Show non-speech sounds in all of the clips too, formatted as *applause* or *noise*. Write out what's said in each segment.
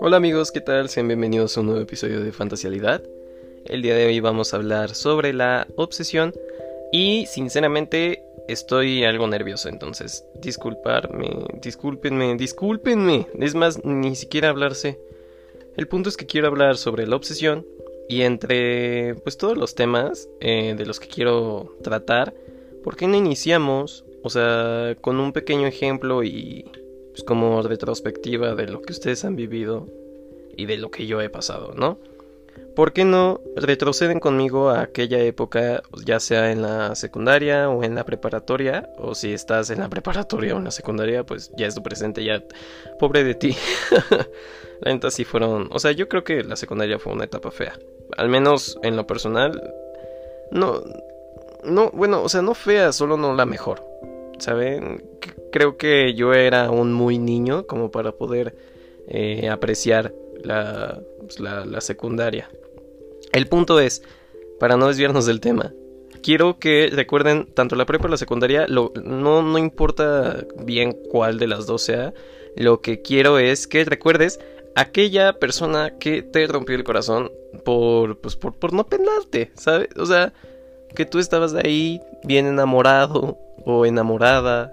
Hola amigos, ¿qué tal? Sean bienvenidos a un nuevo episodio de Fantasialidad. El día de hoy vamos a hablar sobre la obsesión y sinceramente estoy algo nervioso, entonces disculparme, discúlpenme, discúlpenme. Es más, ni siquiera hablarse. El punto es que quiero hablar sobre la obsesión y entre pues todos los temas eh, de los que quiero tratar, ¿por qué no iniciamos? O sea, con un pequeño ejemplo y pues, como retrospectiva de lo que ustedes han vivido y de lo que yo he pasado, ¿no? ¿Por qué no retroceden conmigo a aquella época, ya sea en la secundaria o en la preparatoria? O si estás en la preparatoria o en la secundaria, pues ya es tu presente, ya. Pobre de ti. *laughs* la neta sí fueron. O sea, yo creo que la secundaria fue una etapa fea. Al menos en lo personal. No. No, bueno, o sea, no fea, solo no la mejor. ¿Saben? Creo que yo era un muy niño como para poder eh, apreciar pues, la, la, secundaria. El punto es, para no desviarnos del tema, quiero que recuerden tanto la prepa como la secundaria, no, no importa bien cuál de las dos sea, lo que quiero es que recuerdes aquella persona que te rompió el corazón por, pues, por, por no penarte, ¿sabes? O sea, que tú estabas ahí bien enamorado o enamorada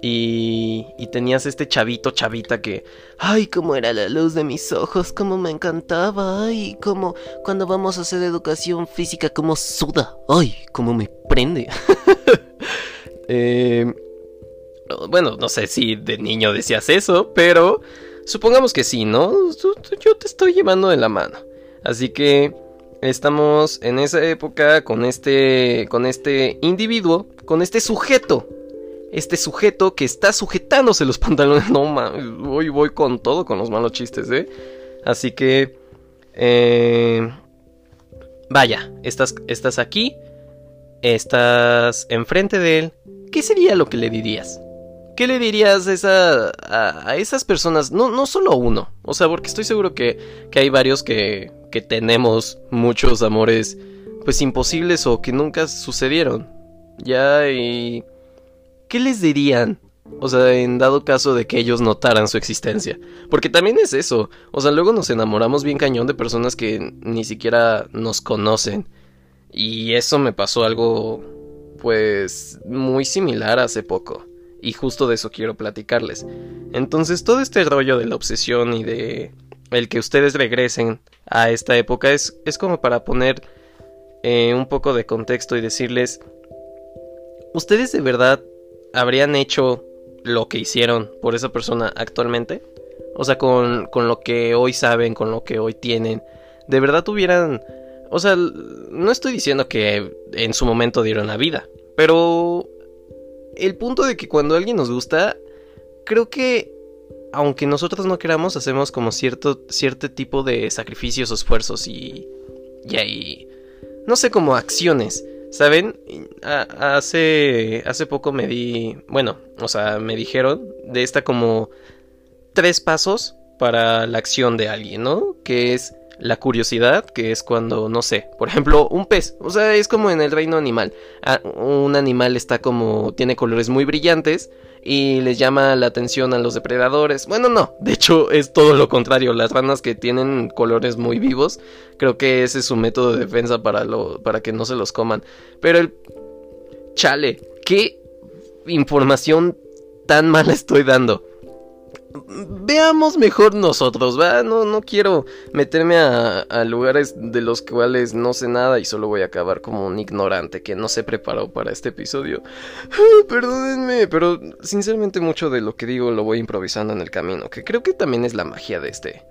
y, y, tenías este chavito, chavita que, ay, cómo era la luz de mis ojos, cómo me encantaba, ay, cómo cuando vamos a hacer educación física, cómo suda, ay, cómo me prende. *laughs* eh, bueno, no sé si de niño decías eso, pero supongamos que sí, ¿no? Yo te estoy llevando de la mano. Así que estamos en esa época con este con este individuo, con este sujeto. Este sujeto que está sujetándose los *laughs* pantalones. No, hoy voy con todo con los malos chistes, ¿eh? Así que eh, vaya, estás estás aquí, estás enfrente de él. ¿Qué sería lo que le dirías? ¿Qué le dirías a, esa, a, esas personas? No, no solo uno. O sea, porque estoy seguro que, que hay varios que, que tenemos muchos amores pues imposibles o que nunca sucedieron. Ya y... ¿Qué les dirían? O sea, en dado caso de que ellos notaran su existencia. Porque también es eso. O sea, luego nos enamoramos bien cañón de personas que ni siquiera nos conocen. Y eso me pasó algo, pues, muy similar hace poco y justo de eso quiero platicarles. Entonces todo este rollo de la obsesión y de el que ustedes regresen a esta época es, es como para poner eh, un poco de contexto y decirles, ¿ustedes de verdad habrían hecho lo que hicieron por esa persona actualmente? O sea, con, con lo que hoy saben, con lo que hoy tienen, ¿de verdad tuvieran... O sea, no estoy diciendo que en su momento dieron la vida, pero el punto de que cuando alguien nos gusta, creo que aunque nosotros no queramos, hacemos como cierto, cierto tipo de sacrificios o esfuerzos y, y ahí, no sé, como acciones. ¿Saben? hace, hace poco me di, bueno, o sea, me dijeron de esta como tres pasos para la acción de alguien, ¿no? Que es la curiosidad, que es cuando, no sé, por ejemplo, un pez. O sea, es como en el reino animal. Ah, un animal está como, tiene colores muy brillantes y les llama la atención a los depredadores. Bueno, no, de hecho es todo lo contrario. Las ranas que tienen colores muy vivos, creo que ese es su método de defensa para, lo, para que no se los coman. Pero el... Chale, ¿qué información tan mala estoy dando? Veamos mejor nosotros, ¿va? No, no quiero meterme a, lugares de los cuales no sé nada y solo voy a acabar como un ignorante que no se preparó para este episodio. Ah, perdónenme, pero sinceramente mucho de lo que digo lo voy improvisando en el camino, que creo que también es la magia de este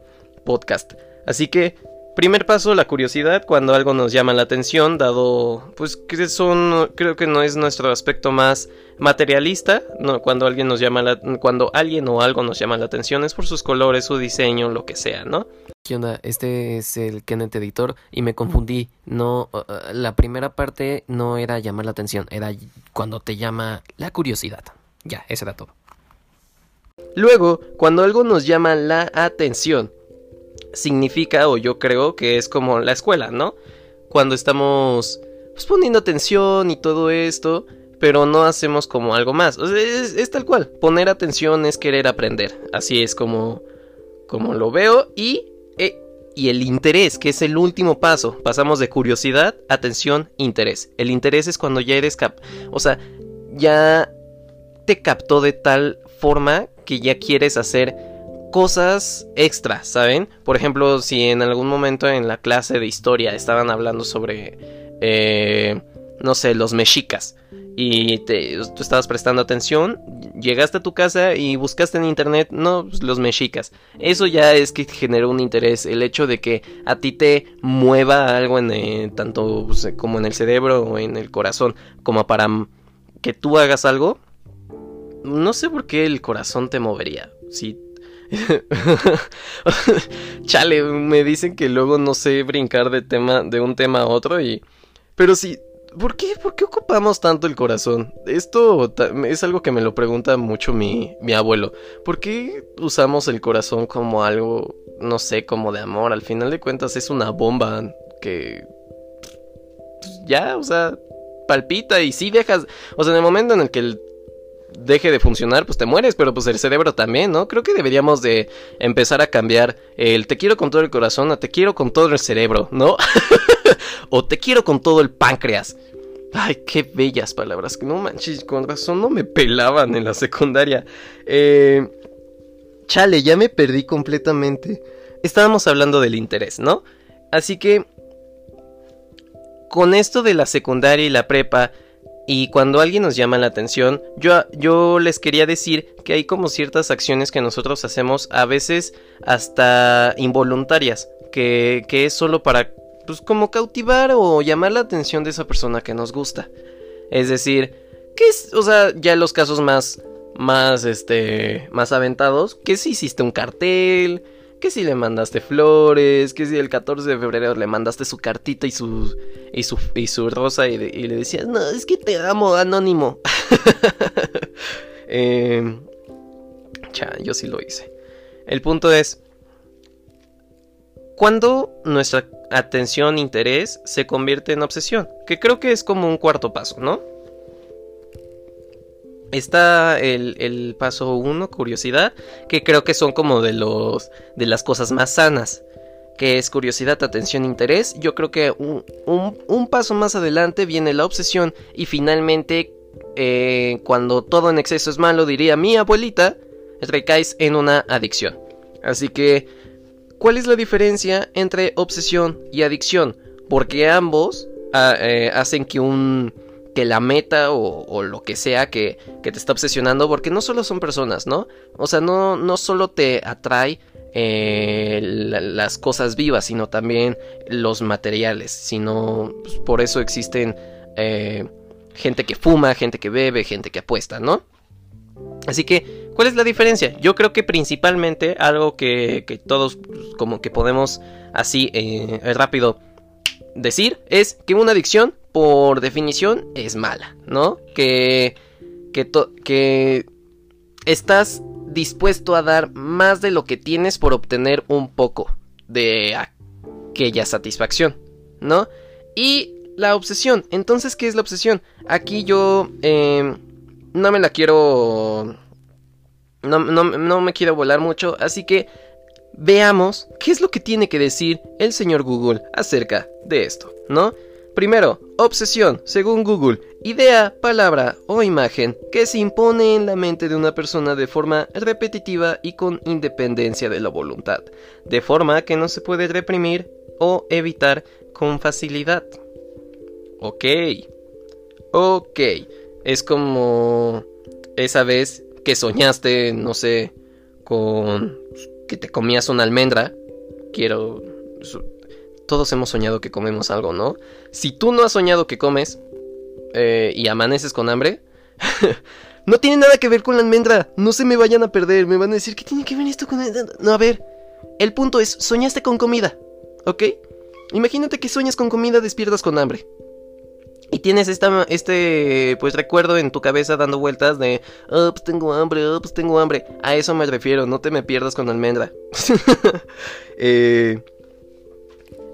podcast. Así que Primer paso, la curiosidad, cuando algo nos llama la atención, dado pues que son, creo que no es nuestro aspecto más materialista, no, cuando alguien nos llama la, cuando alguien o algo nos llama la atención es por sus colores, su diseño, lo que sea, ¿no? ¿Qué onda? Este es el Kenneth Editor y me confundí. No, uh, uh, la primera parte no era llamar la atención, era cuando te llama la curiosidad. Ya, eso era todo. Luego, cuando algo nos llama la atención, significa, o yo creo que es como la escuela, ¿no? Cuando estamos pues, poniendo atención y todo esto, pero no hacemos como algo más. O sea, es, tal cual. Poner atención es querer aprender. Así es como, como lo veo y, eh, y el interés, que es el último paso. Pasamos de curiosidad, atención, interés. El interés es cuando ya eres cap... O sea, ya te captó de tal forma que ya quieres hacer cosas extra, ¿saben? Por ejemplo, si en algún momento en la clase de historia estaban hablando sobre, eh, no sé, los mexicas y te, tú estabas prestando atención, llegaste a tu casa y buscaste en internet, no, pues, los mexicas. Eso ya es que generó un interés, el hecho de que a ti te mueva algo en eh, tanto pues, como en el cerebro o en el corazón, como para que tú hagas algo. No sé por qué el corazón te movería. Si *laughs* Chale, me dicen que luego no sé brincar de tema de un tema a otro y pero sí, ¿por qué por qué ocupamos tanto el corazón? Esto es algo que me lo pregunta mucho mi mi abuelo. ¿Por qué usamos el corazón como algo no sé, como de amor? Al final de cuentas es una bomba que ya, o sea, palpita y si dejas, o sea, en el momento en el que el deje de funcionar, pues te mueres, pero pues el cerebro también, ¿no? Creo que deberíamos de empezar a cambiar el te quiero con todo el corazón a te quiero con todo el cerebro, ¿no? *laughs* o te quiero con todo el páncreas. Ay, qué bellas palabras. No manches, con razón no me pelaban en la secundaria. Eh, chale, ya me perdí completamente. Estábamos hablando del interés, ¿no? Así que... Con esto de la secundaria y la prepa, y cuando alguien nos llama la atención, yo, yo les quería decir que hay como ciertas acciones que nosotros hacemos, a veces hasta involuntarias, que, que es solo para, pues como cautivar o llamar la atención de esa persona que nos gusta. Es decir, que es, o sea, ya los casos más, más, este, más aventados, que si hiciste un cartel, que si le mandaste flores, que si el 14 de febrero le mandaste su cartita y su y su, y su rosa y, le decías, no, es que te amo, anónimo. *laughs* eh, yo sí lo hice. El punto es, cuando nuestra atención, interés se convierte en obsesión, que creo que es como un cuarto paso, ¿no? Está el, paso 1, curiosidad, que creo que son como de los de las cosas más sanas, que es curiosidad, atención, interés. Yo creo que un, paso más adelante viene la obsesión y finalmente, eh, cuando todo en exceso es malo, diría mi abuelita, recaes en una adicción. Así que, ¿cuál es la diferencia entre obsesión y adicción? Porque ambos ah, eh, hacen que un que la meta o, lo que sea que, te está obsesionando, porque no solo son personas, ¿no? O sea, no, no solo te atrae eh, las cosas vivas, sino también los materiales, sino pues, por eso existen eh, gente que fuma, gente que bebe, gente que apuesta, ¿no? Así que, ¿cuál es la diferencia? Yo creo que principalmente algo que, todos pues, como que podemos así eh, rápido decir es que una adicción por definición es mala, ¿no? Que, que, estás dispuesto a dar más de lo que tienes por obtener un poco de aquella satisfacción, ¿no? Y la obsesión, entonces, ¿qué es la obsesión? Aquí yo em, no me la quiero... No, no, no me quiero volar mucho, así que veamos qué es lo que tiene que decir el señor Google acerca de esto, ¿no? Primero, obsesión, según Google, idea, palabra o imagen que se impone en la mente de una persona de forma repetitiva y con independencia de la voluntad, de forma que no se puede reprimir o evitar con facilidad. Ok, ok, es como esa vez que soñaste, no sé, con que te comías una almendra. Quiero todos hemos soñado que comemos algo, ¿no? Si tú no has soñado que comes eh, y amaneces con hambre, *laughs* no tiene nada que ver con la almendra. No se me vayan a perder. Me van a decir, ¿qué tiene que ver esto con... No, a ver. El punto es, soñaste con comida, ¿ok? Imagínate que sueñas con comida, despiertas con hambre. Y tienes esta, este, pues recuerdo en tu cabeza dando vueltas de, oh, pues tengo hambre, oh, pues tengo hambre. A eso me refiero, no te me pierdas con almendra. *laughs* eh,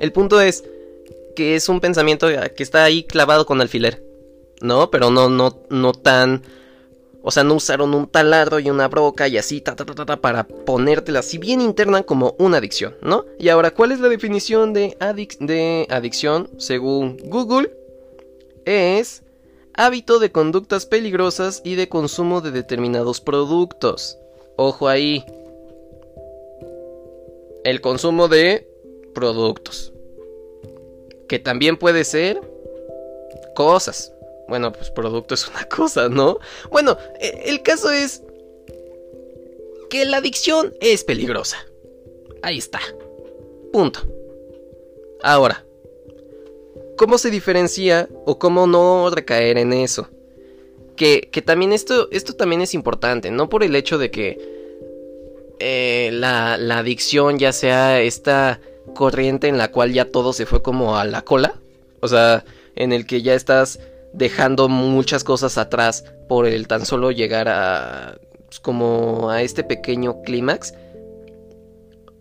el punto es que es un pensamiento que está ahí clavado con alfiler. ¿No? Pero no, no, no tan. O sea, no usaron un taladro y una broca y así, ta, ta, ta, ta, para ponértela así bien interna como una adicción, ¿no? Y ahora, ¿cuál es la definición de, de adicción según Google? Es hábito de conductas peligrosas y de consumo de determinados productos. Ojo ahí. El consumo de productos. Que también puede ser cosas. Bueno, pues producto es una *laughs* cosa, ¿no? Bueno, e, el caso es que la adicción es peligrosa. Ahí está. Punto. Ahora, ¿cómo se diferencia o cómo no recaer en eso? Que, también esto, esto también es importante, no por el hecho de que eh, la, la adicción ya sea esta corriente en la cual ya todo se fue como a la cola, o sea, en el que ya estás dejando muchas cosas atrás por el tan solo llegar a pues, como a este pequeño clímax,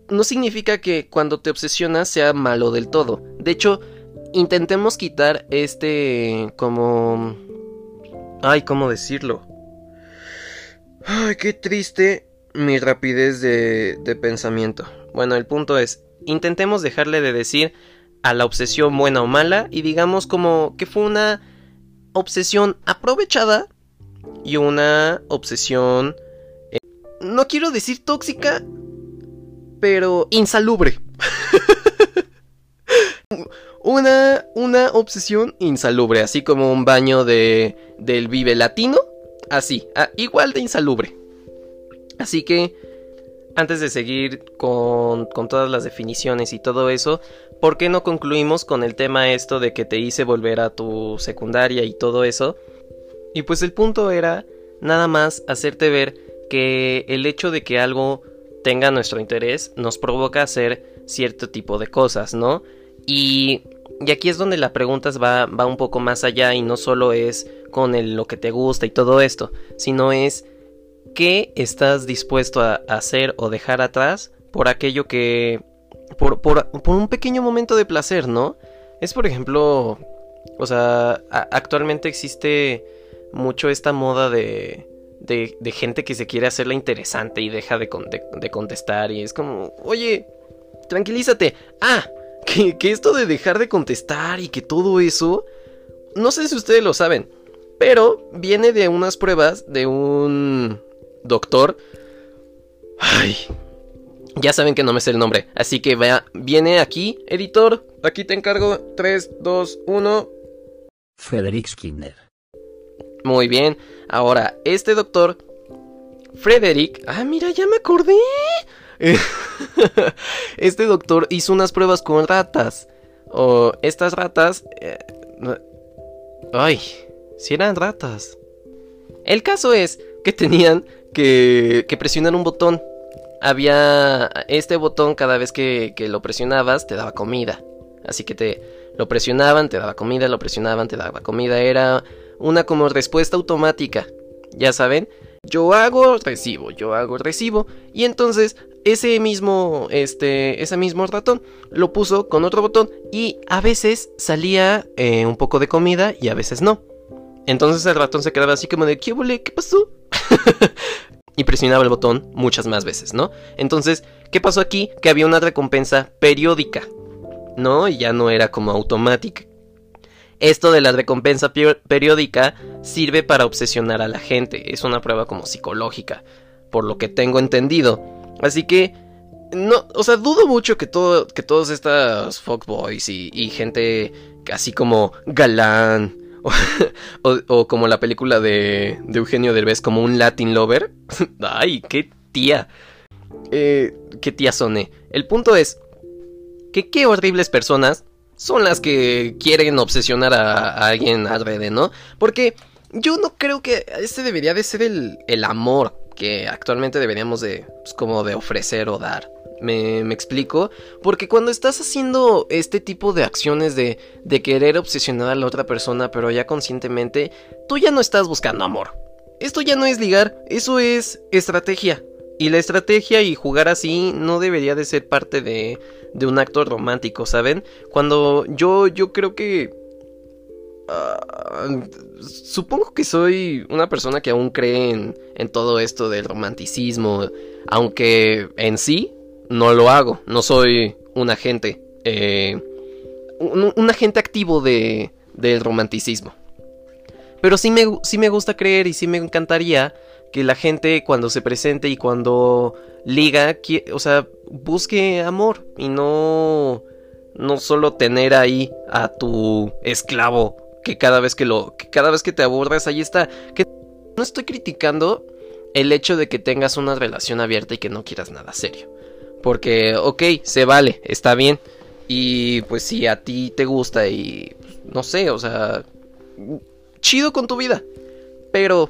no significa que cuando te obsesionas sea malo del todo. De hecho, intentemos quitar este como... Ay, ¿cómo decirlo? Ay, qué triste mi rapidez de, de pensamiento. Bueno, el punto es, intentemos dejarle de decir a la obsesión buena o mala y digamos como que fue una obsesión aprovechada y una obsesión, eh, no quiero decir tóxica, pero insalubre. *laughs* una, una obsesión insalubre, así como un baño de, del Vive Latino, así, igual de insalubre. Así que, antes de seguir con, con todas las definiciones y todo eso, ¿por qué no concluimos con el tema esto de que te hice volver a tu secundaria y todo eso? Y pues el punto era nada más hacerte ver que el hecho de que algo tenga nuestro interés nos provoca hacer cierto tipo de cosas, ¿no? Y, y aquí es donde la pregunta va, va un poco más allá y no solo es con lo que te gusta y todo esto, sino es qué estás dispuesto a hacer o dejar atrás por aquello que por, por, un pequeño momento de placer, ¿no? Es por ejemplo, o sea, actualmente existe mucho esta moda de, de, de, gente que se quiere hacerla interesante y deja de, de, contestar y es como, oye, tranquilízate. Ah, *laughs* que, que esto de dejar de contestar y que todo eso, no sé si ustedes lo saben, pero viene de unas pruebas de un doctor. Ay, ya saben que no me sé el nombre, así que vea, viene aquí, editor, aquí te encargo, 3, 2, 1. Frederick Skinner. Muy bien, ahora, este doctor, Frederick, ah, mira, ya me acordé. *laughs* este doctor hizo unas pruebas con ratas. O estas ratas... Eh, ay, si eran ratas. El caso es que tenían que, que presionar un botón había este botón cada vez que, lo presionabas te daba comida. Así que te lo presionaban, te daba comida, lo presionaban, te daba comida. Era una como respuesta automática. Ya saben, yo hago, recibo, yo hago, recibo. Y entonces ese mismo, este, ese mismo ratón lo puso con otro botón y a veces salía eh, un poco de comida y a veces no. Entonces el ratón se quedaba así como de, ¿qué, ¿Qué pasó? *laughs* y presionaba el botón muchas más veces, ¿no? Entonces, ¿qué pasó aquí? Que había una recompensa periódica, ¿no? Y ya no era como automática. Esto de la recompensa periódica sirve para obsesionar a la gente, es una prueba como psicológica, por lo que tengo entendido. Así que, no, o sea, dudo mucho que, todo, que todos estos y gente así como galán, *laughs* o, como la película de, de Eugenio Derbez, como un Latin lover. *laughs* Ay, qué tía. Eh, qué tía soné. El punto es que qué horribles personas son las que quieren obsesionar a, alguien alrededor, ¿no? Porque yo no creo que este debería de ser el, el amor que actualmente deberíamos de, pues, como de ofrecer o dar. Me, explico, porque cuando estás haciendo este tipo de acciones de, de querer obsesionar a la otra persona, pero ya conscientemente, tú ya no estás buscando amor. Esto ya no es ligar, eso es estrategia. Y la estrategia y jugar así no debería de ser parte de, de un acto romántico, ¿saben? Cuando yo, yo creo que ah, supongo que soy una persona que aún cree en, en todo esto del romanticismo, aunque en sí no lo hago, no soy un agente, eh, un, un agente activo de, del romanticismo. Pero sí me, sí me gusta creer y sí me encantaría que la gente cuando se presente y cuando liga, o sea, busque amor y no, no solo tener ahí a tu esclavo que cada vez que lo, que cada vez que te abordas ahí está. Que no estoy criticando el hecho de que tengas una relación abierta y que no quieras nada serio. Porque, ok, se vale, está bien. Y pues si a ti te gusta y no sé, o sea, chido con tu vida. Pero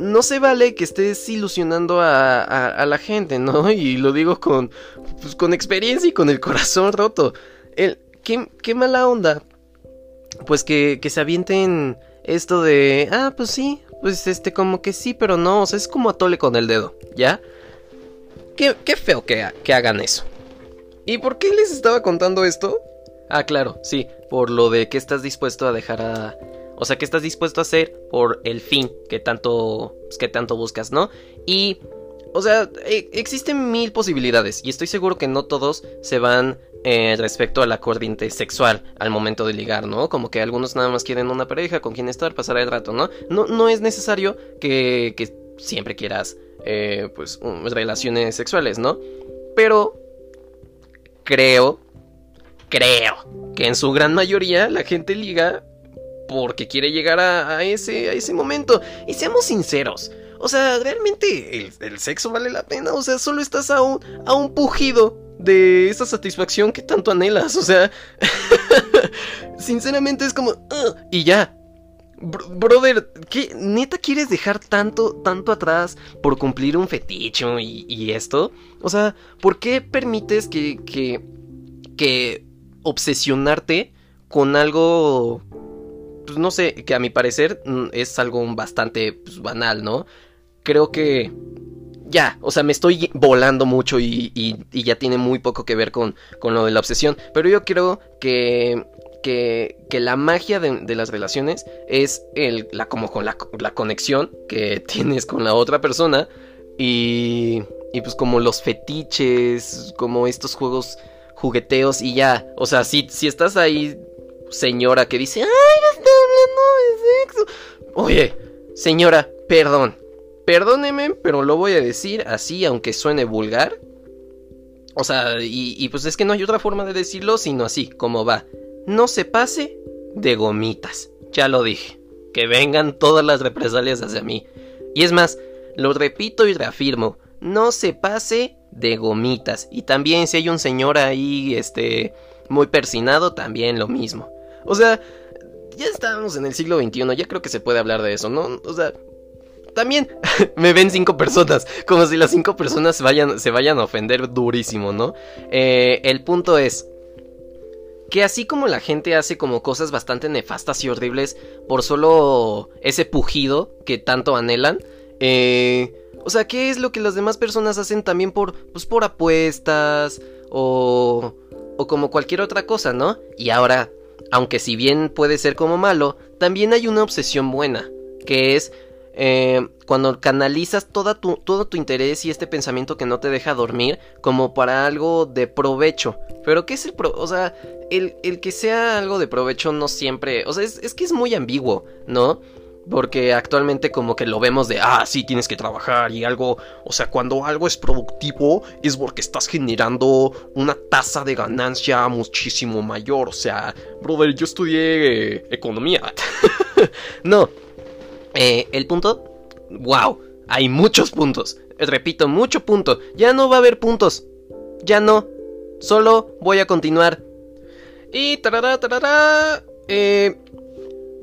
no se vale que estés ilusionando a, la gente, ¿no? *laughs* Y lo digo con, pues, con experiencia y con el corazón roto. El, qué, qué mala onda. Pues que, que se avienten esto de, ah, pues sí, pues este, como que sí, pero no, o sea, es como atole con el dedo, ¿ya? Qué, feo que, que hagan eso. ¿Y por qué les estaba contando esto? Ah, claro, sí, por lo de que estás dispuesto a dejar a... O sea, que estás dispuesto a hacer por el fin que tanto, pues, que tanto buscas, ¿no? Y, o sea, e- existen mil posibilidades y estoy seguro que no todos se van eh, respecto a la corriente sexual al momento de ligar, ¿no? Como que algunos nada más quieren una pareja con quien estar, pasar el rato, ¿no? No, no es necesario que, que siempre quieras, eh, pues, relaciones sexuales, ¿no? Pero creo, creo que en su gran mayoría la gente liga porque quiere llegar a, ese, a ese momento. Y seamos sinceros. O sea, realmente el, el sexo vale la pena. O sea, solo estás a un, a un pujido de esa satisfacción que tanto anhelas. O sea, *laughs* sinceramente es como... Y ya. Bro- brother, ¿qué neta quieres dejar tanto, tanto atrás por cumplir un feticho y, y esto? O sea, ¿por qué permites que, que, que obsesionarte con algo pues no sé, que a mi parecer mm, es algo bastante pues, banal, ¿no? Creo que ya, o sea, me estoy volando mucho y, y- y ya tiene muy poco que ver con, con lo de la obsesión, pero yo creo que, que, la magia de, las relaciones es la, como con la, conexión que *laughs* tienes con la otra persona y, y pues como los fetiches, como estos juegos jugueteos y ya, o sea, si, si estás ahí señora que dice, ay, no está hablando de sexo. Oye, señora, perdón. Perdóneme, pero lo voy a decir así, aunque suene vulgar. O sea, y, y pues es que no hay otra forma de decirlo sino así, como va. No se pase de gomitas. Ya lo dije. Que vengan todas las represalias hacia mí. Y es más, lo repito y reafirmo. No se pase de gomitas. Y también si hay un señor ahí, este, muy persinado, también lo mismo. O sea, ya estamos en el siglo XXI, ya creo que se puede hablar de eso, ¿no? O sea, también *laughs* me ven cinco personas, como si las cinco personas vayan, se vayan a ofender durísimo, ¿no? Eh, el punto es que así como la gente hace como cosas bastante nefastas y horribles por solo ese pujido que tanto anhelan, eh, o sea, ¿qué es lo que las demás personas hacen también por, pues por apuestas o, o como cualquier otra cosa, ¿no? Y ahora, aunque si bien puede ser como malo, también hay una obsesión buena, que es eh, cuando canalizas toda tu, todo tu interés y este pensamiento que no te deja dormir como para algo de provecho. Pero ¿qué es el pro? O sea, el, el que sea algo de provecho no siempre... O sea, es, es que es muy ambiguo, ¿no? Porque actualmente como que lo vemos de, ah, sí, tienes que trabajar y algo, o sea, cuando algo es productivo es porque estás generando una tasa de ganancia muchísimo mayor. O sea, brother, yo estudié eh, economía. *laughs* no, eh, el punto, wow, hay muchos puntos. Repito, mucho punto. Ya no va a haber puntos. Ya no. Solo voy a continuar. Y tarará, tarará. Eh,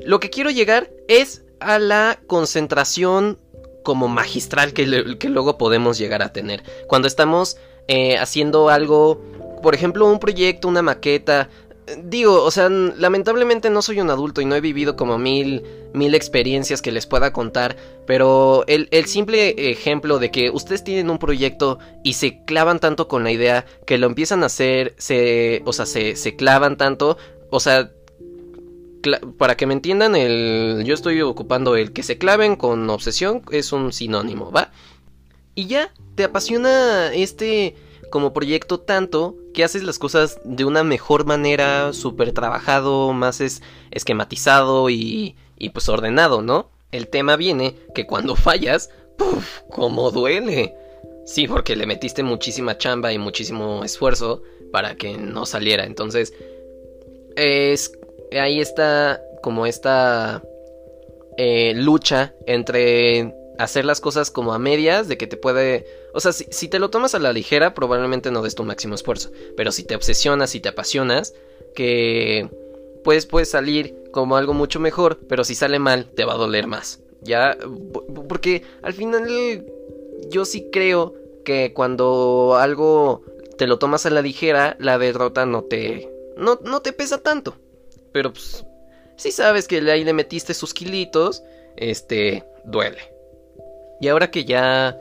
lo que quiero llegar es a la concentración como magistral que, que luego podemos llegar a tener. Cuando estamos eh, haciendo algo, por ejemplo, un proyecto, una maqueta. Digo, o sea, lamentablemente no soy un adulto y no he vivido como mil, mil experiencias que les pueda contar, pero el, el simple ejemplo de que ustedes tienen un proyecto y se clavan tanto con la idea que lo empiezan a hacer, se, o sea, se, se clavan tanto, o sea, para que me entiendan, el, yo estoy ocupando el que se claven con obsesión es un sinónimo, ¿va? Y ya, te apasiona este como proyecto tanto que haces las cosas de una mejor manera, súper trabajado, más es esquematizado y, y pues ordenado, ¿no? El tema viene que cuando *laughs* fallas, ¡puf! ¡Cómo duele! Sí, porque le metiste muchísima chamba y muchísimo esfuerzo para que no saliera. Entonces, es ahí está como esta eh, lucha entre hacer las cosas como a medias, de que te puede... O sea, si, te lo tomas a la ligera, probablemente no des tu máximo esfuerzo. Pero si te obsesionas y te apasionas, que pues puedes salir como algo mucho mejor, pero si sale mal, te va a doler más. Ya, porque al final yo sí creo que cuando algo te lo tomas a la ligera, la derrota no te no, no te pesa tanto. Pero pues, si sabes que ahí le metiste sus kilitos, este, duele. Y ahora que ya,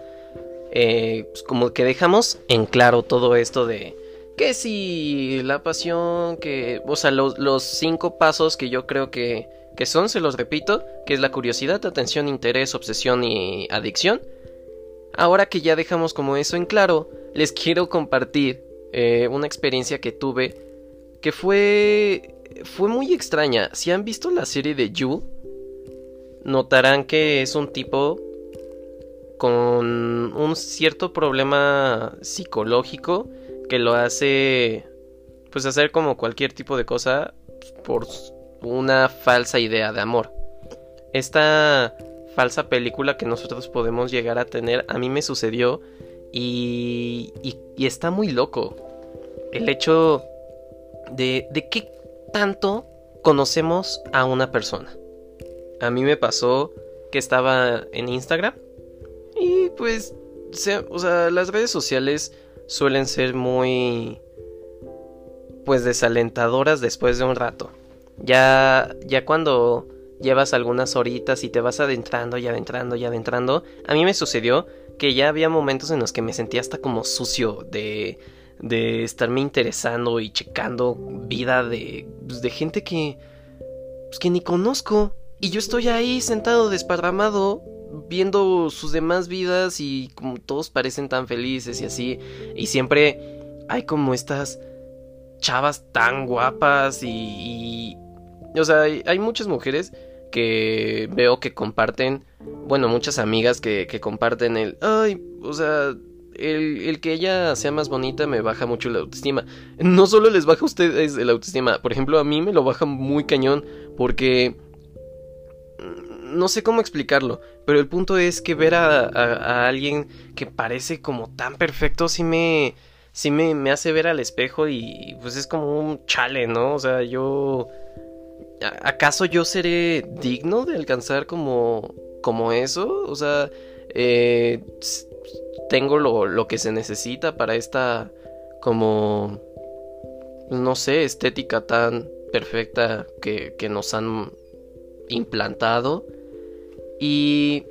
eh, pues como que dejamos en claro todo esto de que si la pasión, que, o sea, los, los cinco pasos que yo creo que, que son, se los repito, que es la curiosidad, atención, interés, obsesión y adicción. Ahora que ya dejamos como eso en claro, les quiero compartir eh, una experiencia que tuve que fue fue muy extraña. Si han visto la serie de You, notarán que es un tipo con un cierto problema psicológico que lo hace pues hacer como cualquier tipo de cosa por una falsa idea de amor. Esta falsa película que nosotros podemos llegar a tener a mí me sucedió y, y, está muy loco. El hecho de, de qué tanto conocemos a una persona. A mí me pasó que estaba en Instagram y pues, o sea, las redes sociales suelen ser muy, pues, desalentadoras después de un rato. Ya, ya cuando llevas algunas horitas y te vas adentrando y adentrando y adentrando, a mí me sucedió que ya había momentos en los que me sentía hasta como sucio de de estarme interesando y checando vida de, pues, de gente que, pues, que ni conozco. Y yo estoy ahí sentado desparramado viendo sus demás vidas y como todos parecen tan felices y así. Y siempre hay como estas chavas tan guapas y... o sea, hay, muchas mujeres que veo que comparten, bueno, muchas amigas que, que comparten el, ay, o sea, el, que ella sea más bonita me baja mucho la autoestima. No solo les baja a ustedes la autoestima, por ejemplo, a mí me lo baja muy cañón porque... Mm, no sé cómo explicarlo, pero el punto es que ver a, alguien que parece como tan perfecto sí me... Sí me, me hace ver al espejo y pues es como un chale, ¿no? O sea, yo... ¿Acaso yo seré digno de alcanzar como, como eso? O sea, eh, tengo lo, que se necesita para esta como no sé, estética tan perfecta que, que, nos han implantado. Y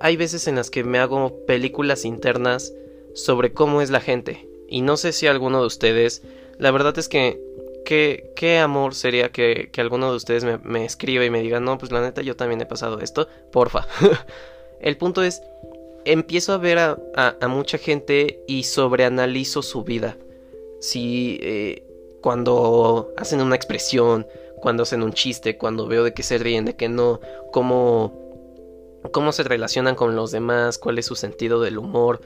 hay veces en las que me hago películas internas sobre cómo es la gente. Y no sé si alguno de ustedes, la verdad es que qué, qué amor sería que, que alguno de ustedes me, me escriba y me diga, no, pues la neta yo también he pasado esto, porfa. *laughs* El punto es, empiezo a ver a, mucha gente y sobreanalizo su vida. Si eh, cuando hacen una expresión, cuando hacen un chiste, cuando veo de qué se ríen, de que no, cómo, cómo se relacionan con los demás, cuál es su sentido del humor.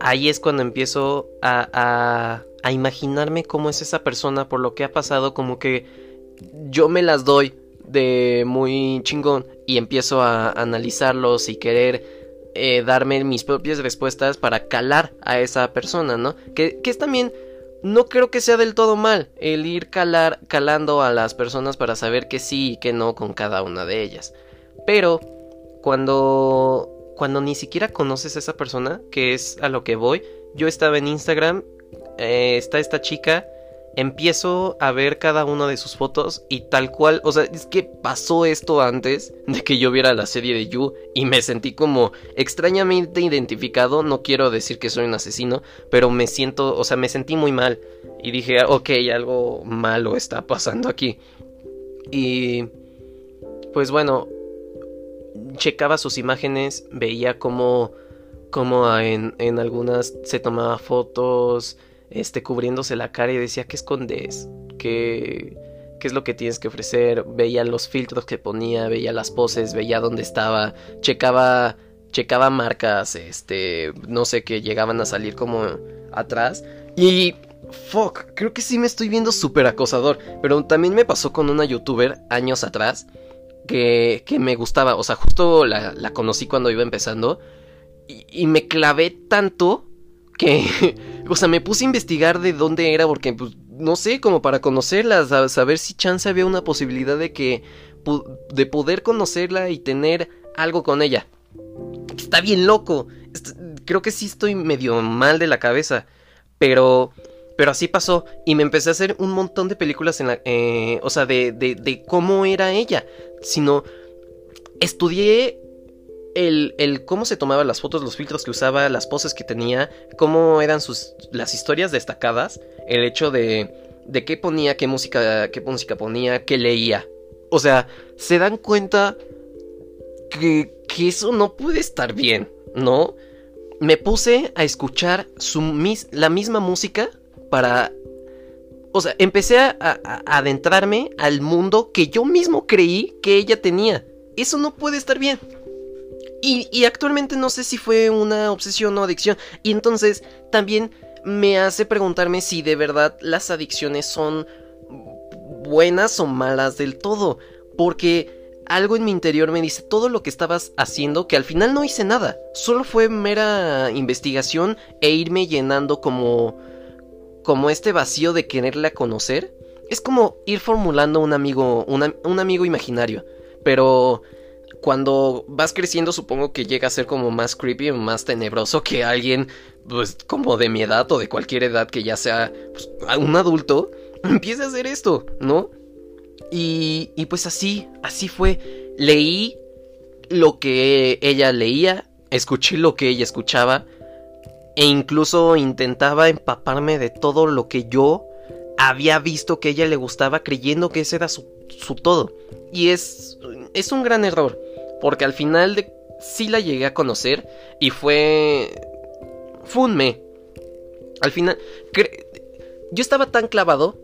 Ahí es cuando empiezo a, a, a imaginarme cómo es esa persona por lo que ha pasado, como que yo me las doy de muy chingón y empiezo a analizarlos y querer eh, darme mis propias respuestas para calar a esa persona, ¿no? Que, que es también, no creo que sea del todo mal el ir calar, calando a las personas para saber que sí y que no con cada una de ellas. Pero cuando, cuando ni siquiera conoces a esa persona, que es a lo que voy, yo estaba en Instagram, eh, está esta chica empiezo a ver cada una de sus fotos y tal cual, o sea, es que pasó esto antes de que yo viera la serie de You y me sentí como extrañamente identificado, no quiero decir que soy un asesino, pero me siento, o sea, me sentí muy mal y dije, ok, algo malo está pasando aquí. Y pues bueno, checaba sus imágenes, veía cómo, cómo en, en algunas se tomaba fotos, este, cubriéndose la cara y decía, ¿qué escondes? ¿Qué, ¿Qué es lo que tienes que ofrecer? Veía los filtros que ponía, veía las poses, veía dónde estaba, checaba, checaba marcas, este, no sé, que llegaban a salir como atrás. Y fuck, creo que sí me estoy viendo súper acosador. Pero también me pasó con una youtuber años atrás que, que me gustaba. O sea, justo la, la conocí cuando iba empezando. Y, me clavé tanto que, *laughs* o sea, me puse a investigar de dónde era porque, pues, no sé, como para conocerla, saber si chance había una posibilidad de que, de poder conocerla y tener algo con ella. Está bien loco. Creo que sí estoy medio mal de la cabeza. Pero pero así pasó y me empecé a hacer un montón de películas en la... Eh, o sea, de, de, cómo era ella. Sino... Estudié el, el, cómo se tomaba las fotos, los filtros que usaba, las poses que tenía, cómo eran sus... las historias destacadas, el hecho de... de qué ponía, qué música, qué música ponía, qué leía. O sea, se dan cuenta que, que eso no puede estar bien, ¿no? Me puse a escuchar su, mis, la misma música para... O sea, empecé a, adentrarme al mundo que yo mismo creí que ella tenía. Eso no puede estar bien. Y, y, actualmente no sé si fue una obsesión o adicción. Y entonces también me hace preguntarme si de verdad las adicciones son buenas o malas del todo. Porque algo en mi interior me dice todo lo que estabas haciendo, que al final no hice nada. Solo fue mera investigación e irme llenando como como este vacío de quererla conocer, es como ir formulando un amigo, un amigo imaginario. Pero cuando vas creciendo supongo que llega a ser como más creepy más tenebroso que alguien, pues como de mi edad o de cualquier edad que ya sea pues, un adulto, *laughs* empiece a hacer esto, ¿no? Y, y pues así, así fue. Leí lo que ella leía, escuché lo que ella escuchaba, e incluso intentaba empaparme de todo lo que yo había visto que ella le gustaba creyendo que ese era su, todo. Y es, es un gran error, porque al final de, sí la llegué a conocer y fue... Fue me. Al final... Yo estaba tan clavado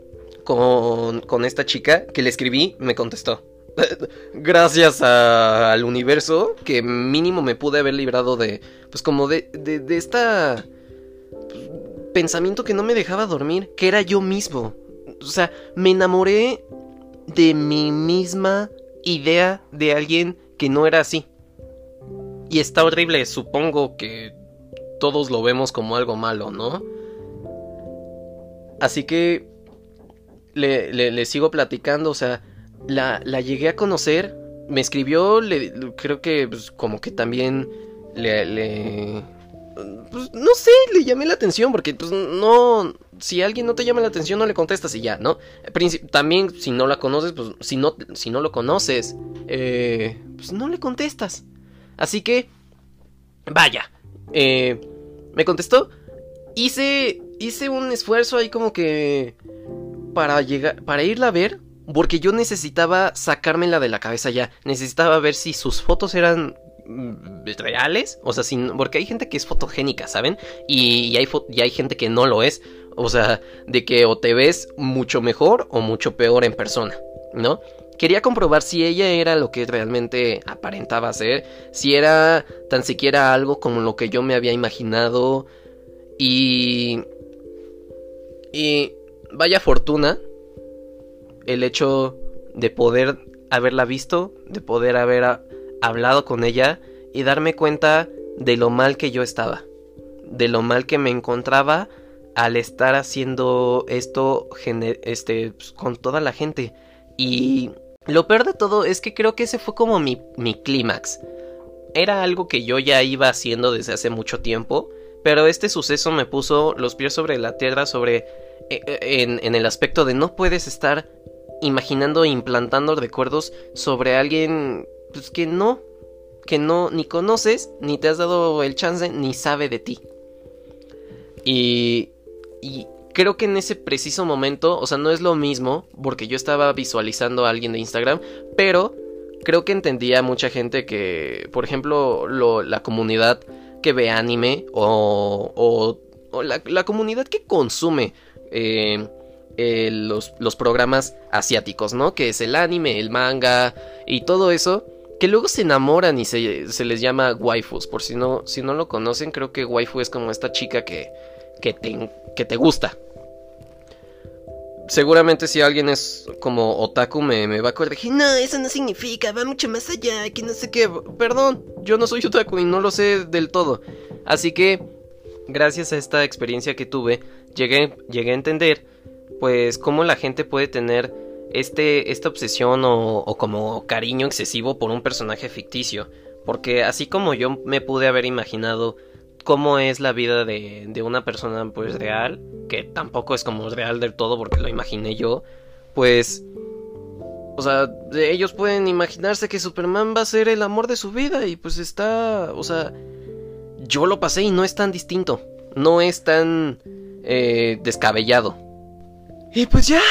con, con esta chica que le escribí, me contestó. Gracias a, al universo que mínimo me pude haber librado de, pues como de, de, esta pues, pensamiento que no me dejaba dormir, que era yo mismo. O sea, me enamoré de mi misma idea de alguien que no era así. Y está horrible, supongo que todos lo vemos como algo malo, ¿no? Así que le, le, le sigo platicando, o sea, la, la llegué a conocer, me escribió, le, creo que pues, como que también le, le pues, no sé, le llamé la atención porque pues no, si alguien no te llama la atención no le contestas y ya, ¿no? También si no la conoces, pues si no, si no lo conoces, eh, pues no le contestas. Así que, vaya, eh, me contestó, hice, hice un esfuerzo ahí como que para llegar, para irla a ver, porque yo necesitaba sacármela de la cabeza ya. Necesitaba ver si sus fotos eran mm, reales. O sea, sin, porque hay gente que es fotogénica, ¿saben? Y, y, hay y hay gente que no lo es. O sea, de que o te ves mucho mejor o mucho peor en persona, ¿no? Quería comprobar si ella era lo que realmente aparentaba ser, si era tan siquiera algo como lo que yo me había imaginado. Y... Y... Vaya fortuna el hecho de poder haberla visto, de poder haber hablado con ella y darme cuenta de lo mal que yo estaba, de lo mal que me encontraba al estar haciendo esto este, pues, con toda la gente. Y lo peor de todo es que creo que ese fue como mi, mi clímax. Era algo que yo ya iba haciendo desde hace mucho tiempo, pero este suceso me puso los pies sobre la tierra sobre e, e, en, en el aspecto de no puedes estar imaginando e implantando recuerdos sobre alguien pues, que no, que no ni conoces, ni te has dado el chance, ni sabe de ti. Y, y creo que en ese preciso momento, o sea, no es lo mismo, porque yo estaba visualizando a alguien de Instagram, pero creo que entendía mucha gente que, por ejemplo, lo, la comunidad que ve anime o, o, o la, la, comunidad que consume eh, eh, los, los programas asiáticos, ¿no? Que es el anime, el manga y todo eso que luego se enamoran y se, se, les llama waifus. Por si no, si no lo conocen, creo que waifu es como esta chica que, que, te, que te gusta. Seguramente si alguien es como otaku me, me, va a corregir. No, eso no significa, va mucho más allá, que no sé qué. Perdón, yo no soy otaku y no lo sé del todo. Así que, gracias a esta experiencia que tuve, llegué, llegué a entender, pues, cómo la gente puede tener este, esta obsesión o, como cariño excesivo por un personaje ficticio. Porque así como yo me pude haber imaginado cómo es la vida de, de, una persona pues real, que tampoco es como real del todo porque lo imaginé yo, pues... O sea, ellos pueden imaginarse que Superman va a ser el amor de su vida y pues está... O sea, yo lo pasé y no es tan distinto, no es tan eh, descabellado. Y pues ya,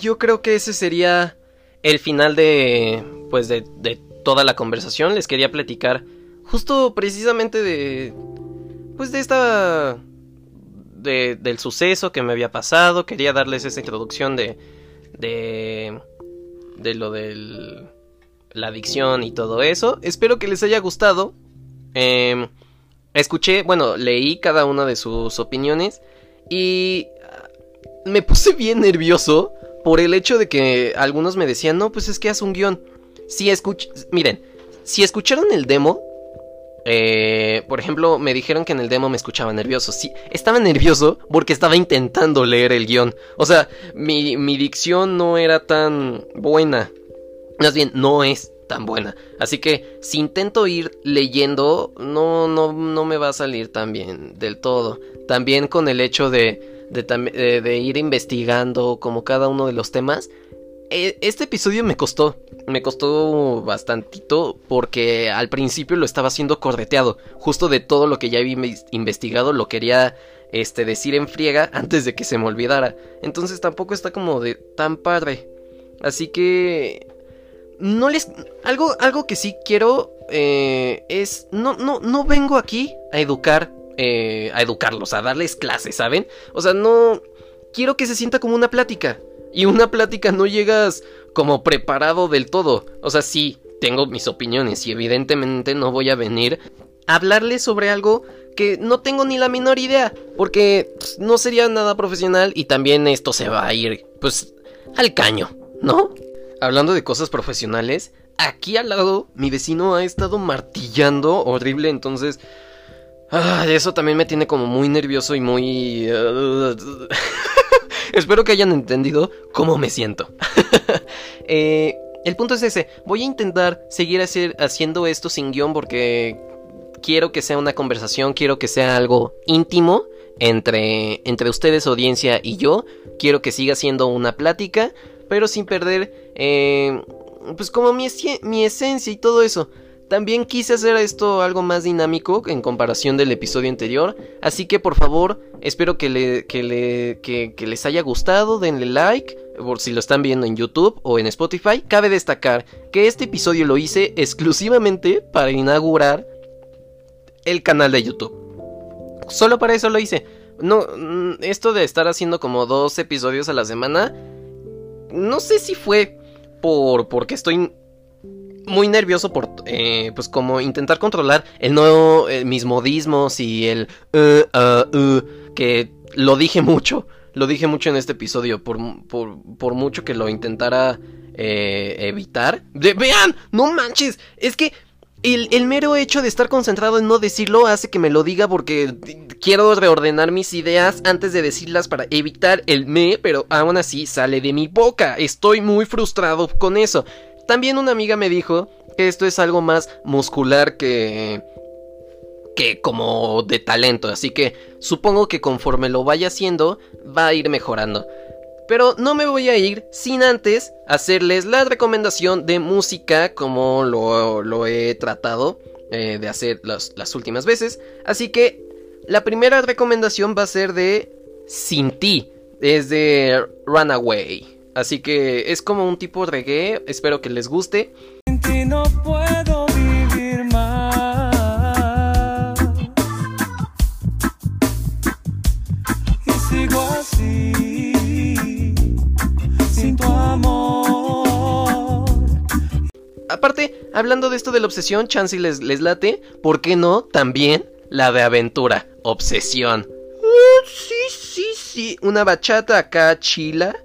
yo creo que ese sería el final de, pues de, de toda la conversación. Les quería platicar justo precisamente de, pues de esta, de, del suceso que me había pasado. Quería darles esa introducción de, de, de lo de la adicción y todo eso. Espero que les haya gustado. Eh, escuché, bueno, leí cada una de sus opiniones y me puse bien nervioso por el hecho de que algunos me decían, no, pues es que haz un guion. Si escuch miren, si escucharon el demo, eh, por ejemplo, me dijeron que en el demo me escuchaba nervioso. Sí, estaba nervioso porque estaba intentando leer el guion. O sea, mi, mi dicción no era tan buena. Más bien, no es tan buena. Así que si intento ir leyendo, no, no, no me va a salir tan bien del todo. También con el hecho de de, ir investigando como cada uno de los temas. Este episodio me costó, me costó bastantito porque al principio lo estaba haciendo correteado, justo de todo lo que ya había investigado lo quería este decir en friega *laughs* antes de que se me olvidara. Entonces tampoco está como de tan padre. Así que no les algo algo que sí quiero eh, es no no no vengo aquí a educar eh, a educarlos, a darles clases, ¿saben? O sea, no... Quiero que se sienta como una plática. Y una plática no llegas como preparado del todo. O sea, sí, tengo mis opiniones y evidentemente no voy a venir a hablarles sobre algo que no tengo ni la menor idea. Porque pues, no sería nada profesional y también esto se va a ir, pues, al caño, ¿no? Hablando de cosas profesionales, aquí al lado mi vecino ha estado martillando horrible, entonces... Ah, eso también me tiene como muy nervioso y muy... Uh, *laughs* espero que hayan entendido cómo me siento. *laughs* eh, el punto es ese. Voy a intentar seguir haciendo esto sin guion porque quiero que sea una conversación, quiero que sea algo íntimo entre, entre ustedes, audiencia, y yo. Quiero que siga siendo una plática, pero sin perder, eh, pues como mi, mi esencia y todo eso. También quise hacer esto algo más dinámico en comparación del episodio anterior, así que por favor espero que, le, que, le, que, que les haya gustado, denle like, por si lo están viendo en YouTube o en Spotify. Cabe destacar que este episodio lo hice exclusivamente para inaugurar el canal de YouTube. Solo para eso lo hice. No, esto de estar haciendo como dos episodios a la semana, no sé si fue por porque estoy muy nervioso por, eh, pues como intentar controlar el nuevo, eh, mis modismos y el, uh, uh, uh, que lo dije *laughs* mucho, lo dije mucho en este episodio, por, por, por mucho que lo intentara eh, evitar. De, vean, no manches, es que el, el, mero hecho de estar concentrado en no decirlo hace que me lo diga porque quiero reordenar mis ideas antes de decirlas para evitar el me, pero aún así sale de mi boca. Estoy muy frustrado con eso. También una amiga me dijo que esto es algo más muscular que que como de talento, así que supongo que conforme lo vaya haciendo va a ir mejorando. Pero no me voy a ir sin antes hacerles la recomendación de música como lo, lo he tratado eh, de hacer las, las últimas veces. Así que la primera recomendación va a ser de Sin ti es de Runaway. Así que es como un tipo reggae, espero que les guste. Sin ti no puedo vivir más. Y sigo así, sin tu amor. Aparte, hablando de esto de la obsesión, chance y les, les late, ¿por qué no? También la de aventura, obsesión. Uh, sí, sí, sí, una bachata acá chila.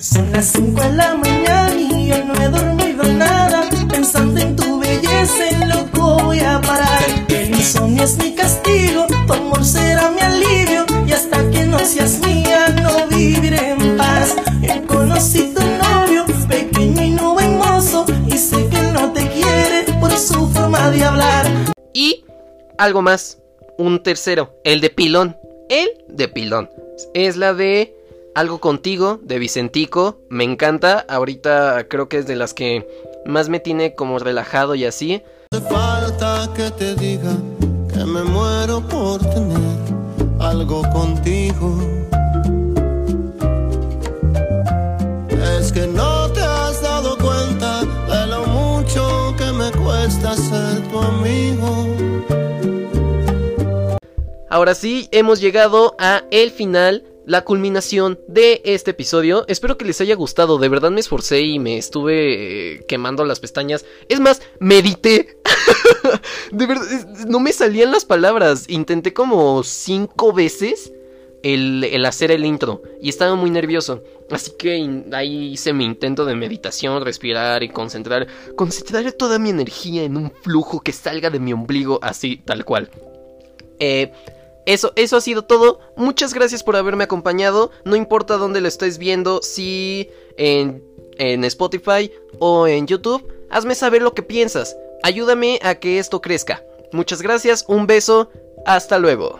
Son las 5 de la mañana y yo no he dormido nada. Pensando en tu belleza, loco voy a parar. El insomnio es mi castigo, tu amor será mi alivio. Y hasta que no seas mía, no viviré en paz. Yo conocí tu novio, pequeño y no hermoso. Y sé que no te quiere por su forma de hablar. Y algo más, un tercero, el de pilón. El de pilón. Es la de Algo contigo, de Vicentico. Me encanta. Ahorita creo que es de las que más me tiene como relajado y así. hace falta que te diga que me muero por tener algo contigo. Es que no te has dado cuenta de lo mucho que me cuesta ser tu amigo. Ahora sí, hemos llegado a el final, la culminación de este episodio. Espero que les haya gustado, de verdad me esforcé y me estuve eh, quemando las pestañas. Es más, medité. *laughs* de verdad, no me salían las palabras. Intenté como cinco veces el, hacer el intro y estaba muy nervioso. Así que ahí hice mi intento de meditación, respirar y concentrar. Concentrar toda mi energía en un flujo que salga de mi ombligo, así, tal cual. Eh, eso, eso ha sido todo. Muchas gracias por haberme acompañado. No importa dónde lo estés viendo, si en, en Spotify o en YouTube, hazme saber lo que piensas. Ayúdame a que esto crezca. Muchas gracias, un beso, hasta luego.